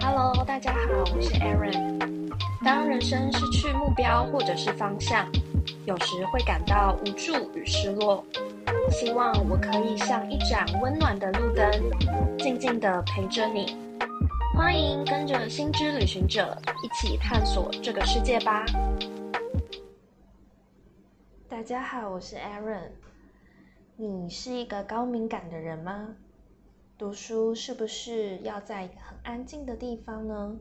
Hello，大家好，我是 Aaron。当人生失去目标或者是方向，有时会感到无助与失落。希望我可以像一盏温暖的路灯，静静的陪着你。欢迎跟着心之旅行者一起探索这个世界吧。大家好，我是 Aaron。你是一个高敏感的人吗？读书是不是要在很安静的地方呢？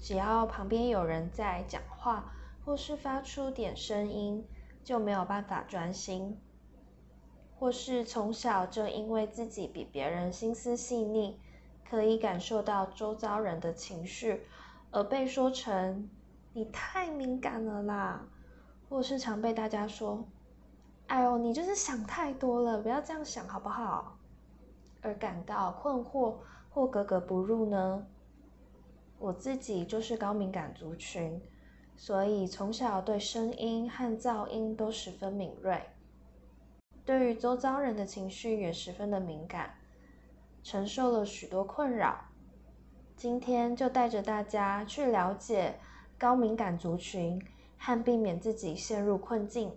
只要旁边有人在讲话，或是发出点声音，就没有办法专心。或是从小就因为自己比别人心思细腻，可以感受到周遭人的情绪，而被说成你太敏感了啦。或是常被大家说：“哎呦，你就是想太多了，不要这样想好不好？”而感到困惑或格格不入呢？我自己就是高敏感族群，所以从小对声音和噪音都十分敏锐。对于周遭人的情绪也十分的敏感，承受了许多困扰。今天就带着大家去了解高敏感族群，和避免自己陷入困境。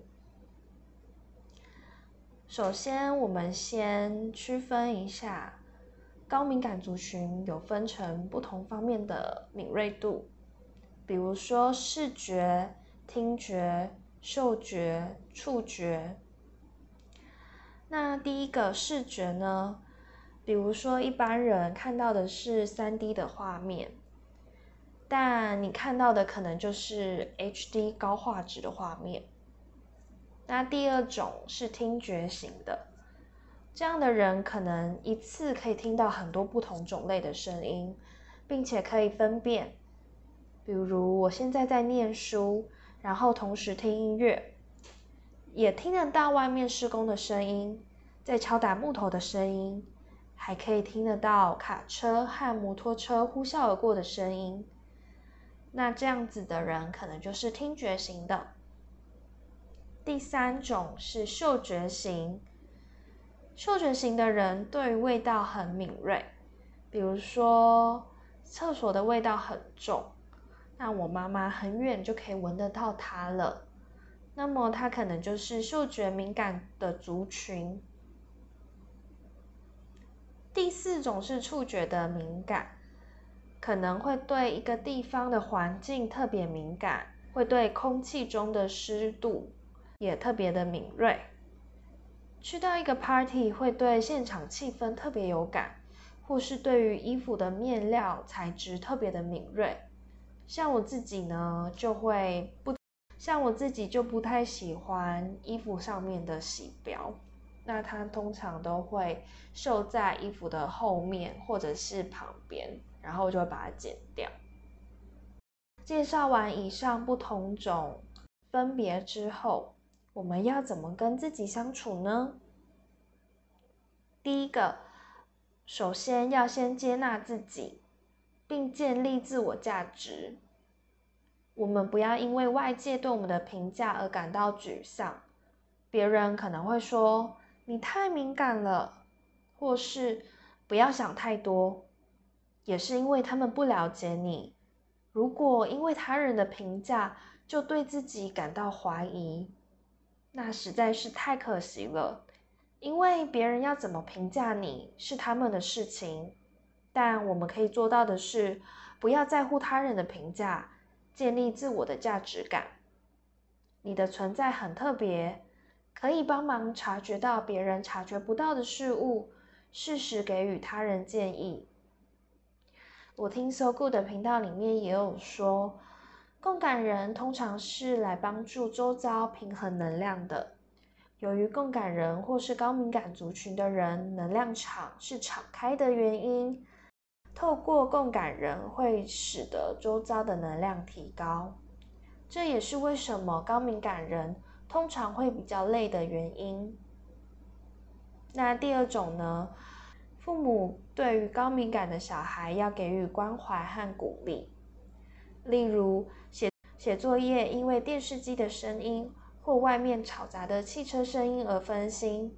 首先，我们先区分一下高敏感族群有分成不同方面的敏锐度，比如说视觉、听觉、嗅觉、触觉。那第一个视觉呢？比如说一般人看到的是三 D 的画面，但你看到的可能就是 HD 高画质的画面。那第二种是听觉型的，这样的人可能一次可以听到很多不同种类的声音，并且可以分辨，比如我现在在念书，然后同时听音乐。也听得到外面施工的声音，在敲打木头的声音，还可以听得到卡车和摩托车呼啸而过的声音。那这样子的人可能就是听觉型的。第三种是嗅觉型，嗅觉型的人对于味道很敏锐，比如说厕所的味道很重，那我妈妈很远就可以闻得到它了。那么，它可能就是嗅觉敏感的族群。第四种是触觉的敏感，可能会对一个地方的环境特别敏感，会对空气中的湿度也特别的敏锐。去到一个 party 会对现场气氛特别有感，或是对于衣服的面料材质特别的敏锐。像我自己呢，就会不。像我自己就不太喜欢衣服上面的洗标，那它通常都会绣在衣服的后面或者是旁边，然后就会把它剪掉。介绍完以上不同种分别之后，我们要怎么跟自己相处呢？第一个，首先要先接纳自己，并建立自我价值。我们不要因为外界对我们的评价而感到沮丧。别人可能会说你太敏感了，或是不要想太多，也是因为他们不了解你。如果因为他人的评价就对自己感到怀疑，那实在是太可惜了。因为别人要怎么评价你是他们的事情，但我们可以做到的是，不要在乎他人的评价。建立自我的价值感，你的存在很特别，可以帮忙察觉到别人察觉不到的事物，适时给予他人建议。我听 So Good 的频道里面也有说，共感人通常是来帮助周遭平衡能量的。由于共感人或是高敏感族群的人能量场是敞开的原因。透过共感人会使得周遭的能量提高，这也是为什么高敏感人通常会比较累的原因。那第二种呢？父母对于高敏感的小孩要给予关怀和鼓励，例如写写作业因为电视机的声音或外面嘈杂的汽车声音而分心。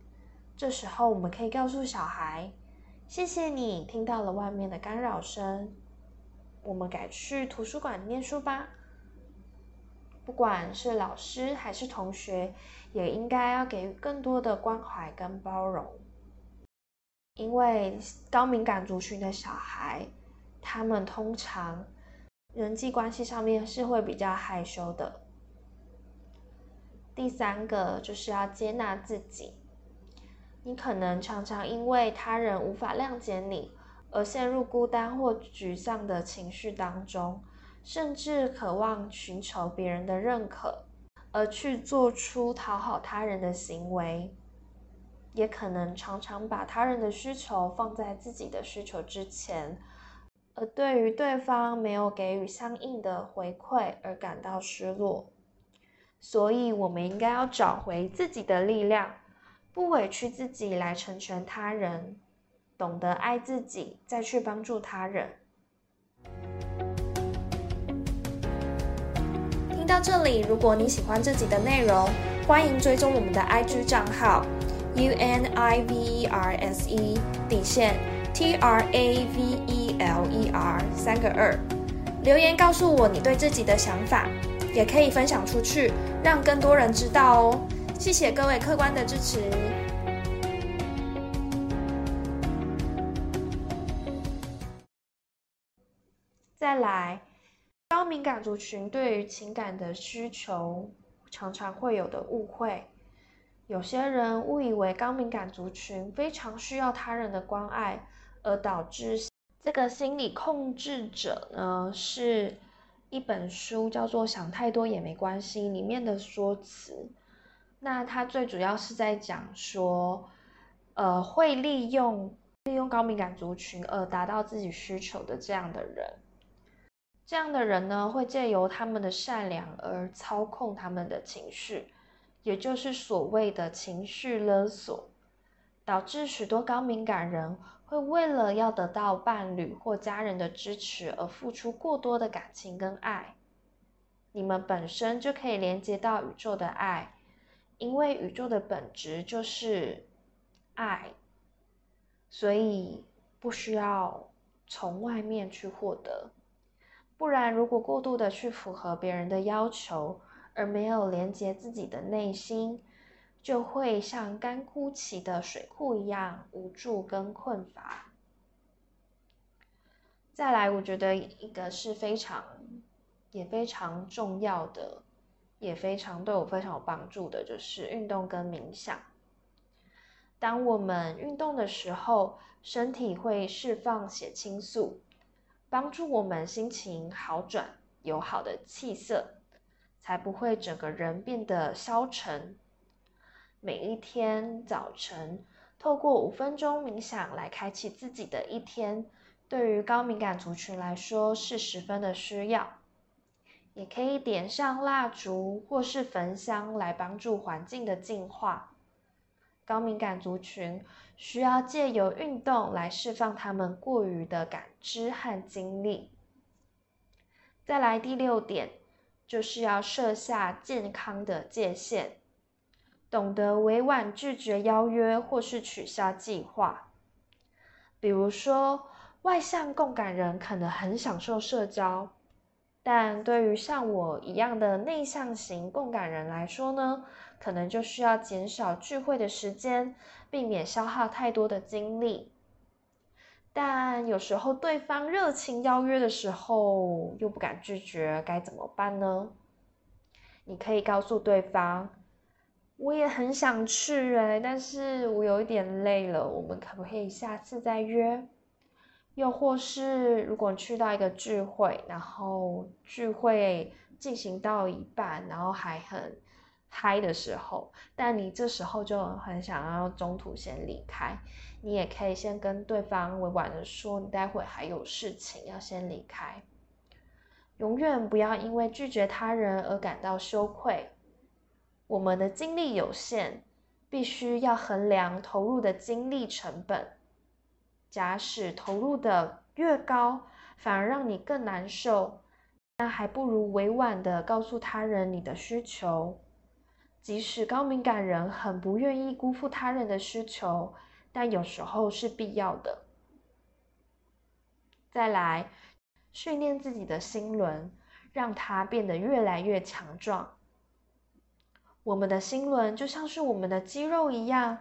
这时候，我们可以告诉小孩：“谢谢你听到了外面的干扰声，我们改去图书馆念书吧。”不管是老师还是同学，也应该要给予更多的关怀跟包容，因为高敏感族群的小孩，他们通常人际关系上面是会比较害羞的。第三个就是要接纳自己。你可能常常因为他人无法谅解你，而陷入孤单或沮丧的情绪当中，甚至渴望寻求别人的认可，而去做出讨好他人的行为。也可能常常把他人的需求放在自己的需求之前，而对于对方没有给予相应的回馈而感到失落。所以，我们应该要找回自己的力量。不委屈自己来成全他人，懂得爱自己，再去帮助他人。到这里，如果你喜欢这集的内容，欢迎追踪我们的 IG 账号 U N I V E R S E 底线 T R A V E L E R 三个二，留言告诉我你对自己的想法，也可以分享出去，让更多人知道哦。谢谢各位客官的支持。再来，高敏感族群对于情感的需求常常会有的误会，有些人误以为高敏感族群非常需要他人的关爱，而导致这个心理控制者呢，是一本书叫做《想太多也没关系》里面的说辞。那他最主要是在讲说，呃，会利用利用高敏感族群而达到自己需求的这样的人，这样的人呢，会借由他们的善良而操控他们的情绪，也就是所谓的情绪勒索，导致许多高敏感人会为了要得到伴侣或家人的支持而付出过多的感情跟爱。你们本身就可以连接到宇宙的爱。因为宇宙的本质就是爱，所以不需要从外面去获得。不然，如果过度的去符合别人的要求，而没有连接自己的内心，就会像干枯起的水库一样无助跟困乏。再来，我觉得一个是非常也非常重要的。也非常对我非常有帮助的，就是运动跟冥想。当我们运动的时候，身体会释放血清素，帮助我们心情好转，有好的气色，才不会整个人变得消沉。每一天早晨，透过五分钟冥想来开启自己的一天，对于高敏感族群来说是十分的需要。也可以点上蜡烛或是焚香来帮助环境的净化。高敏感族群需要借由运动来释放他们过于的感知和精力。再来第六点，就是要设下健康的界限，懂得委婉拒绝邀约或是取消计划。比如说，外向共感人可能很享受社交。但对于像我一样的内向型共感人来说呢，可能就需要减少聚会的时间，避免消耗太多的精力。但有时候对方热情邀约的时候又不敢拒绝，该怎么办呢？你可以告诉对方，我也很想去哎，但是我有一点累了，我们可不可以下次再约？又或是，如果去到一个聚会，然后聚会进行到一半，然后还很嗨的时候，但你这时候就很想要中途先离开，你也可以先跟对方委婉的说，你待会还有事情要先离开。永远不要因为拒绝他人而感到羞愧。我们的精力有限，必须要衡量投入的精力成本。假使投入的越高，反而让你更难受，那还不如委婉的告诉他人你的需求。即使高敏感人很不愿意辜负他人的需求，但有时候是必要的。再来，训练自己的心轮，让它变得越来越强壮。我们的心轮就像是我们的肌肉一样，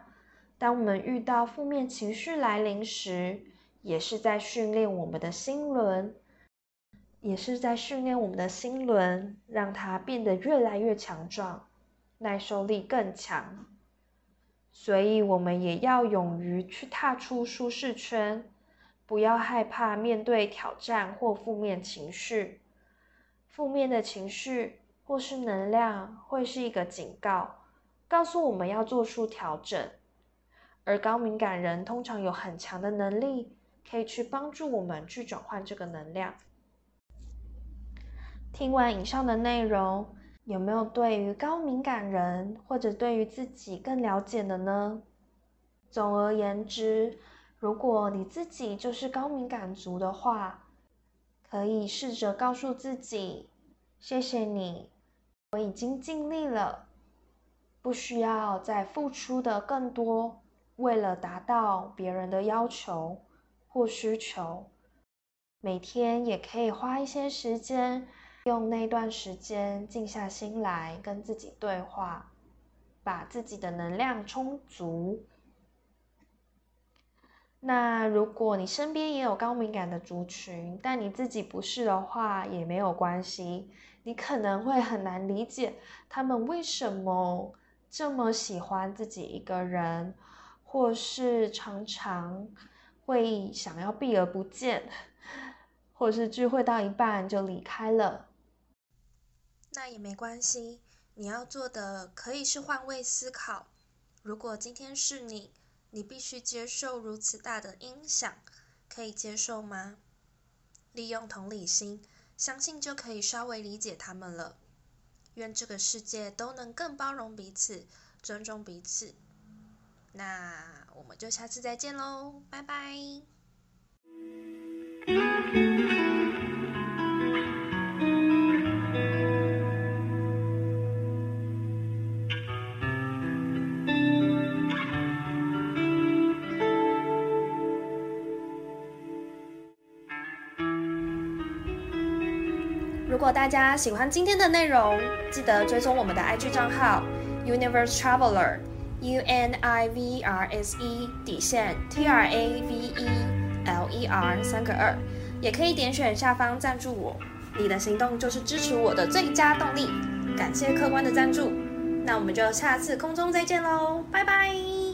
当我们遇到负面情绪来临时，也是在训练我们的心轮，也是在训练我们的心轮，让它变得越来越强壮，耐受力更强。所以，我们也要勇于去踏出舒适圈，不要害怕面对挑战或负面情绪。负面的情绪。或是能量会是一个警告，告诉我们要做出调整。而高敏感人通常有很强的能力，可以去帮助我们去转换这个能量。听完以上的内容，有没有对于高敏感人或者对于自己更了解的呢？总而言之，如果你自己就是高敏感族的话，可以试着告诉自己：谢谢你。我已经尽力了，不需要再付出的更多，为了达到别人的要求或需求。每天也可以花一些时间，用那段时间静下心来跟自己对话，把自己的能量充足。那如果你身边也有高敏感的族群，但你自己不是的话，也没有关系。你可能会很难理解他们为什么这么喜欢自己一个人，或是常常会想要避而不见，或是聚会到一半就离开了。那也没关系，你要做的可以是换位思考。如果今天是你，你必须接受如此大的影响，可以接受吗？利用同理心。相信就可以稍微理解他们了。愿这个世界都能更包容彼此，尊重彼此。那我们就下次再见喽，拜拜。如果大家喜欢今天的内容，记得追踪我们的 IG 账号 Universe Traveler U N I V R S E 底线 T R A V E L E R 三个二，也可以点选下方赞助我，你的行动就是支持我的最佳动力。感谢客官的赞助，那我们就下次空中再见喽，拜拜。